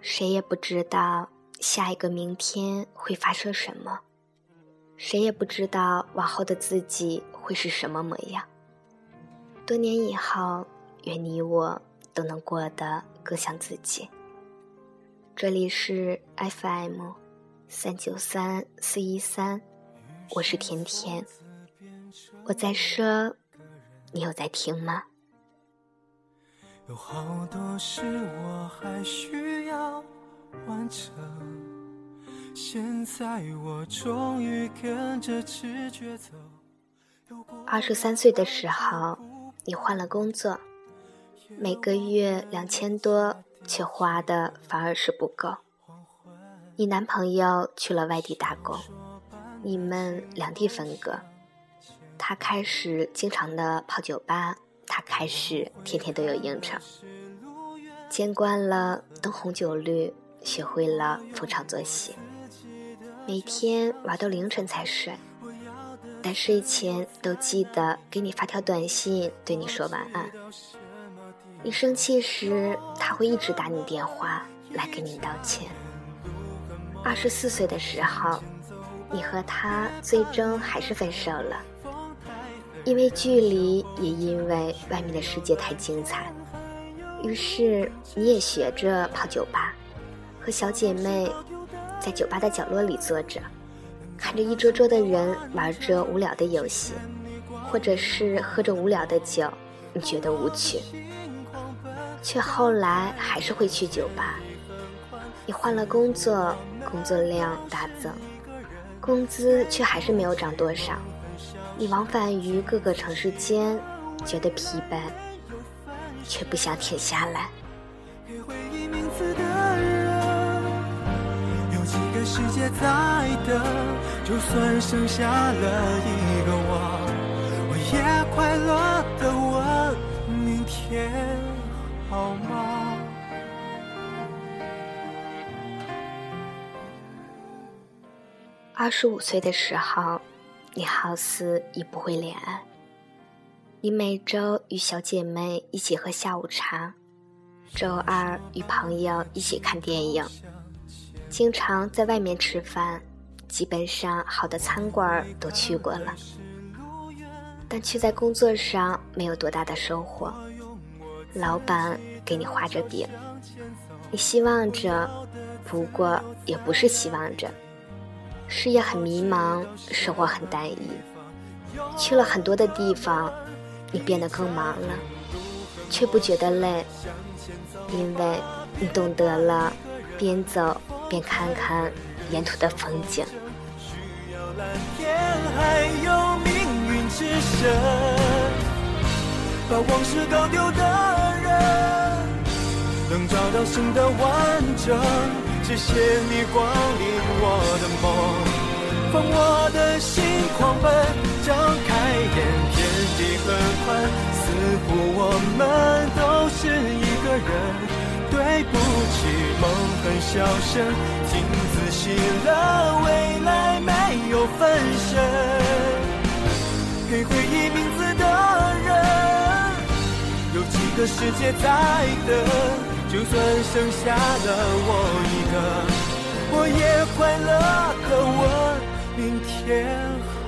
谁也不知道下一个明天会发生什么，谁也不知道往后的自己会是什么模样。多年以后，愿你我都能过得更像自己。这里是 FM 三九三四一三，我是甜甜，我在说，你有在听吗？有好多事我还需要完成，现在我终于跟着直觉走。二十三岁的时候，你换了工作，每个月两千多，却花的反而是不够。你男朋友去了外地打工，你们两地分隔，他开始经常的泡酒吧。还是天天都有应酬，见惯了灯红酒绿，学会了逢场作戏，每天玩到凌晨才睡，但睡前都记得给你发条短信，对你说晚安。你生气时，他会一直打你电话来给你道歉。二十四岁的时候，你和他最终还是分手了。因为距离，也因为外面的世界太精彩，于是你也学着泡酒吧，和小姐妹在酒吧的角落里坐着，看着一桌桌的人玩着无聊的游戏，或者是喝着无聊的酒，你觉得无趣，却后来还是会去酒吧。你换了工作，工作量大增，工资却还是没有涨多少。你往返于各个城市间，觉得疲惫，却不想停下来。有几个世界在等，就算剩下了一个我，我也快乐的问：明天好吗？二十五岁的时候。你好似已不会恋爱。你每周与小姐妹一起喝下午茶，周二与朋友一起看电影，经常在外面吃饭，基本上好的餐馆都去过了，但却在工作上没有多大的收获。老板给你画着饼，你希望着，不过也不是希望着。事业很迷茫，生活很单一。去了很多的地方，你变得更忙了，却不觉得累，因为你懂得了边走边看看沿途的风景。把往事搞丢的人，能找到新的完整。谢谢你光临我的梦，放我的心狂奔，张开眼，天地很宽，似乎我们都是一个人。对不起，梦很小声，请仔细了，未来没有分身。给回忆名字的人，有几个世界在等。就算剩下了我个，我也快乐的问明天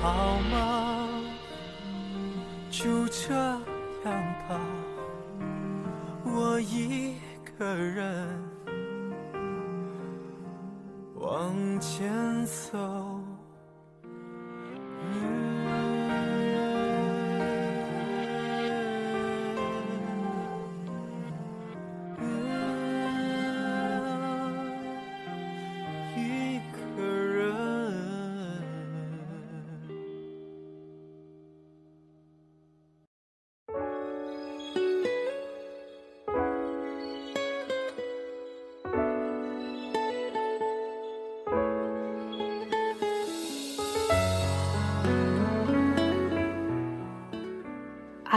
好吗？就这样吧，我一个人往前走。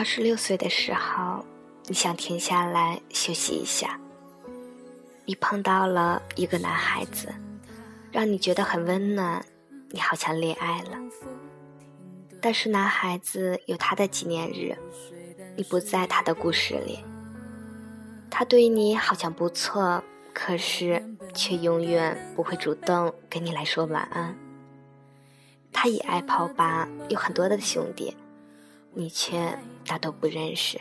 二十六岁的时候，你想停下来休息一下。你碰到了一个男孩子，让你觉得很温暖，你好像恋爱了。但是男孩子有他的纪念日，你不在他的故事里。他对你好像不错，可是却永远不会主动跟你来说晚安。他也爱泡吧，有很多的兄弟，你却大都不认识。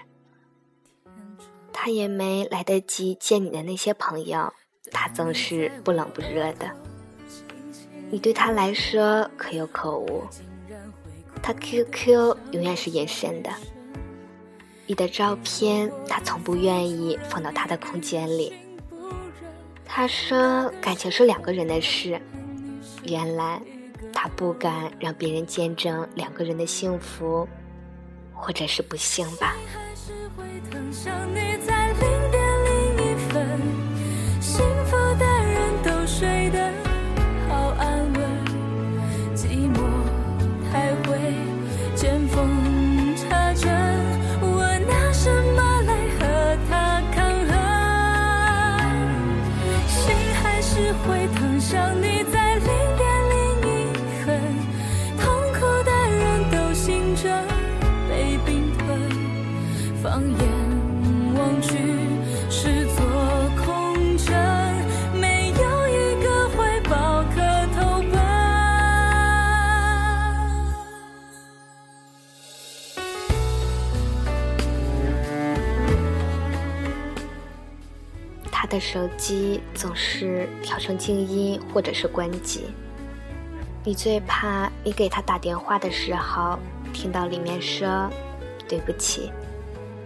他也没来得及见你的那些朋友，他总是不冷不热的。你对他来说可有可无，他 QQ 永远是隐身的。你的照片，他从不愿意放到他的空间里。他说感情是两个人的事，原来他不敢让别人见证两个人的幸福，或者是不幸吧。会疼，想你在的手机总是调成静音或者是关机。你最怕你给他打电话的时候，听到里面说：“对不起，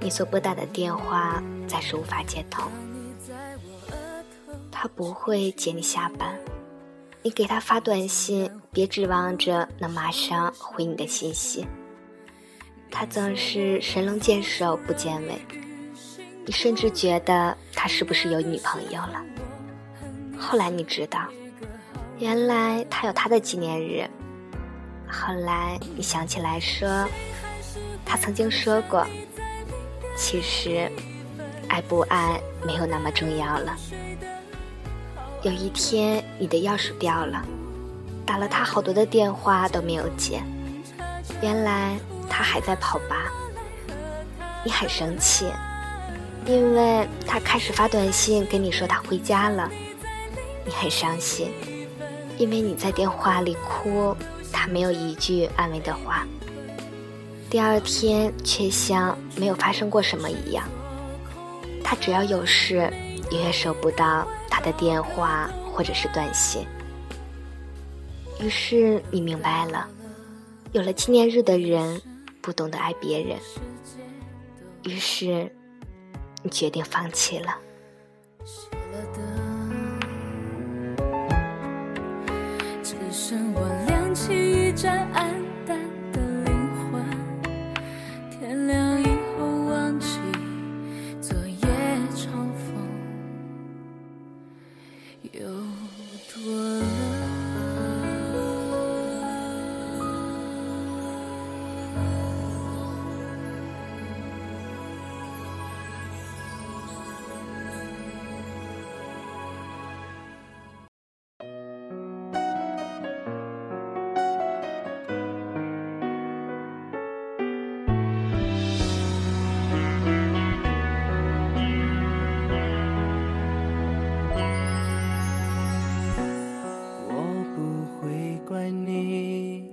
你所拨打的电话暂时无法接通。”他不会接你下班。你给他发短信，别指望着能马上回你的信息。他总是神龙见首不见尾。你甚至觉得他是不是有女朋友了？后来你知道，原来他有他的纪念日。后来你想起来说，他曾经说过，其实爱不爱没有那么重要了。有一天你的钥匙掉了，打了他好多的电话都没有接，原来他还在跑吧。你很生气。因为他开始发短信跟你说他回家了，你很伤心，因为你在电话里哭，他没有一句安慰的话。第二天却像没有发生过什么一样，他只要有事，永远收不到他的电话或者是短信。于是你明白了，有了纪念日的人不懂得爱别人。于是。决定放弃了。只剩我亮起一盏暗淡的灵魂，天亮以后忘记昨夜重逢，有多爱你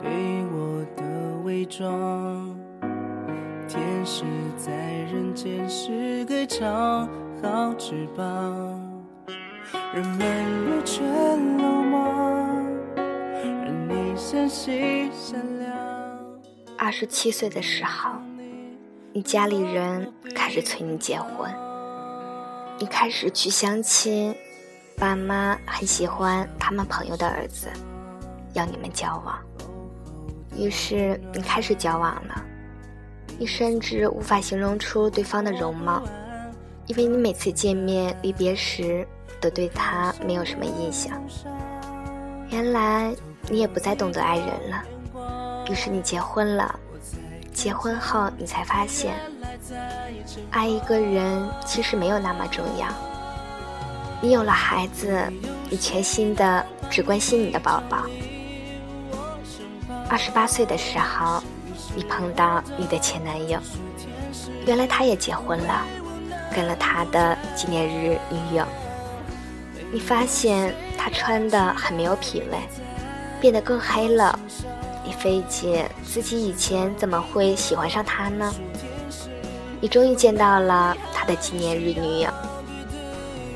对我的伪装。天使在人间是个长好翅膀，人们都缺了吗？而你相信善良。二十七岁的时候，你家里人开始催你结婚。你开始去相亲，爸妈很喜欢他们朋友的儿子，要你们交往，于是你开始交往了，你甚至无法形容出对方的容貌。因为你每次见面离别时都对他没有什么印象，原来你也不再懂得爱人了。于是你结婚了，结婚后你才发现，爱一个人其实没有那么重要。你有了孩子，你全心的只关心你的宝宝。二十八岁的时候，你碰到你的前男友，原来他也结婚了。跟了他的纪念日女友，你发现他穿的很没有品味，变得更黑了。你费解自己以前怎么会喜欢上他呢？你终于见到了他的纪念日女友，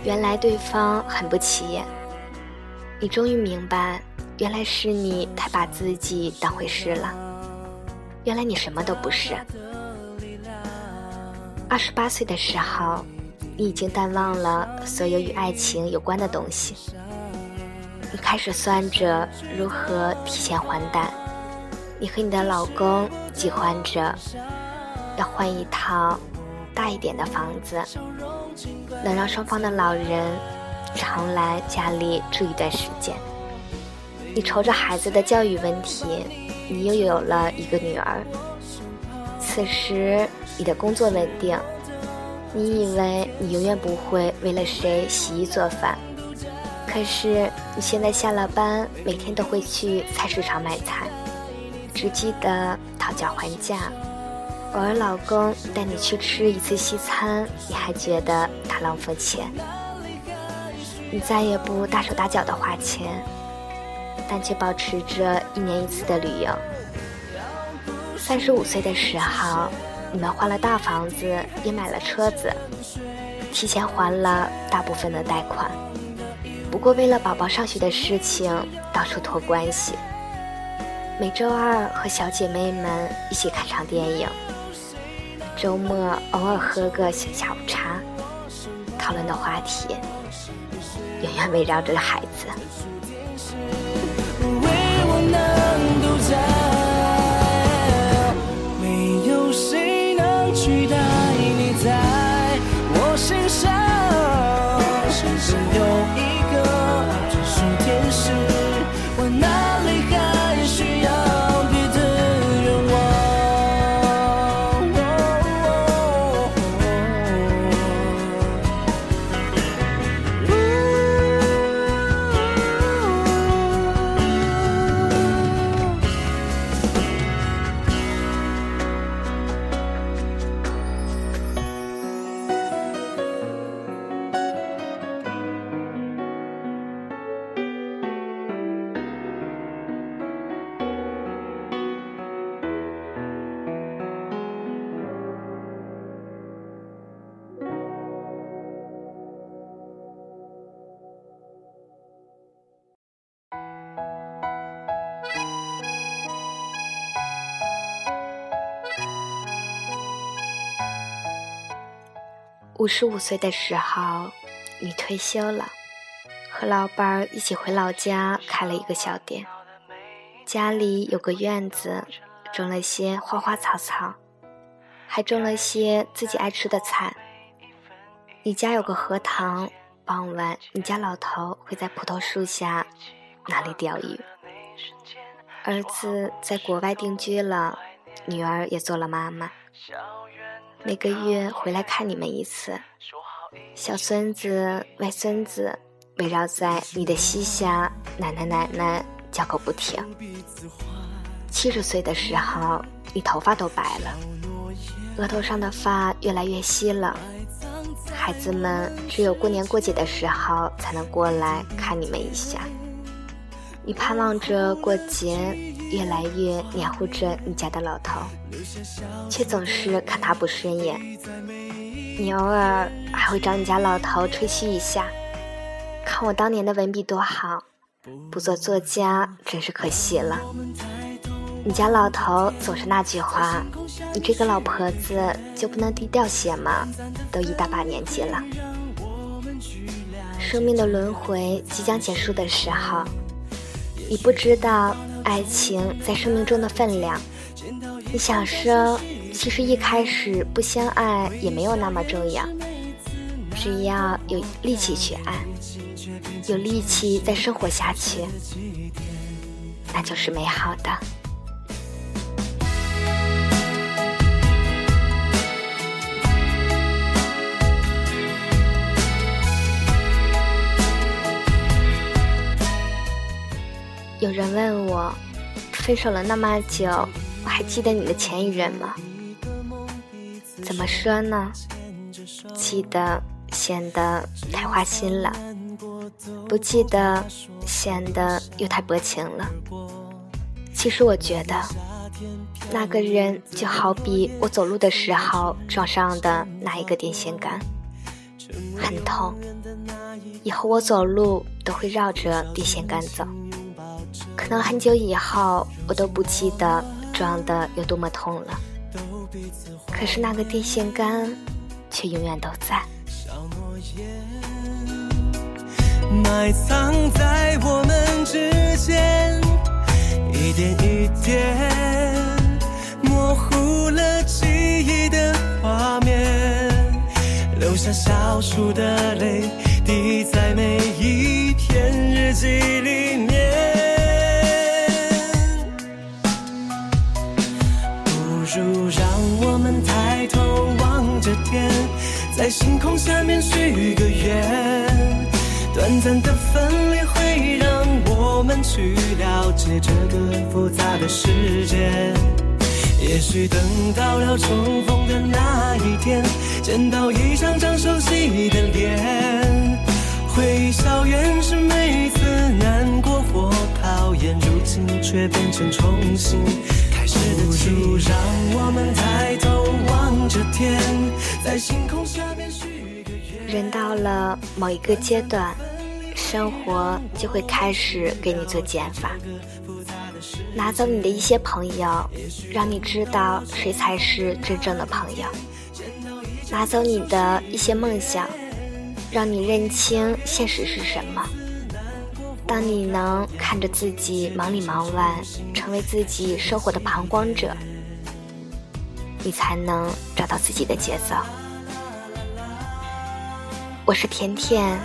原来对方很不起眼。你终于明白，原来是你太把自己当回事了。原来你什么都不是。二十八岁的时候，你已经淡忘了所有与爱情有关的东西。你开始算着如何提前还贷。你和你的老公计划着。要换一套大一点的房子，能让双方的老人常来家里住一段时间。你愁着孩子的教育问题，你又有了一个女儿。此时你的工作稳定，你以为你永远不会为了谁洗衣做饭，可是你现在下了班，每天都会去菜市场买菜，只记得讨价还价。偶尔，老公带你去吃一次西餐，你还觉得他浪费钱。你再也不大手大脚的花钱，但却保持着一年一次的旅游。三十五岁的时候，你们换了大房子，也买了车子，提前还了大部分的贷款。不过，为了宝宝上学的事情，到处托关系。每周二和小姐妹们一起看场电影。周末偶尔喝个小下午茶，讨论的话题永远围绕着孩子。五十五岁的时候，你退休了，和老伴儿一起回老家开了一个小店。家里有个院子，种了些花花草草，还种了些自己爱吃的菜。你家有个荷塘，傍晚你家老头会在葡萄树下那里钓鱼。儿子在国外定居了，女儿也做了妈妈。每个月回来看你们一次，小孙子、外孙子围绕在你的膝下，奶奶奶奶叫个不停。七十岁的时候，你头发都白了，额头上的发越来越稀了。孩子们只有过年过节的时候才能过来看你们一下。你盼望着过节，越来越黏糊着你家的老头，却总是看他不顺眼。你偶尔还会找你家老头吹嘘一下，看我当年的文笔多好，不做作家真是可惜了。你家老头总是那句话：“你这个老婆子就不能低调些吗？都一大把年纪了。”生命的轮回即将结束的时候。你不知道爱情在生命中的分量。你想说，其实一开始不相爱也没有那么重要，只要有力气去爱，有力气再生活下去，那就是美好的。有人问我，分手了那么久，我还记得你的前一任吗？怎么说呢？记得显得太花心了；不记得，显得又太薄情了。其实我觉得，那个人就好比我走路的时候撞上的那一个电线杆，很痛。以后我走路都会绕着电线杆走，可能很久以后我都不记得撞的有多么痛了。可是那个电线杆却永远都在。埋藏在我们之间。一点一点模糊了记忆的画面，留下小数的泪滴在每一篇日记里面。天，在星空下面许个愿，短暂的分离会让。我们去了解这个复杂的世界。也许等到了重逢的那一天，见到一张张熟悉的脸，回忆笑原是每次难过或考验，如今却变成重新开始的不如让我们抬头人到了某一个阶段。生活就会开始给你做减法，拿走你的一些朋友，让你知道谁才是真正的朋友；拿走你的一些梦想，让你认清现实是什么。当你能看着自己忙里忙外，成为自己生活的旁观者，你才能找到自己的节奏。我是甜甜。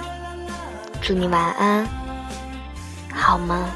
祝你晚安，好吗？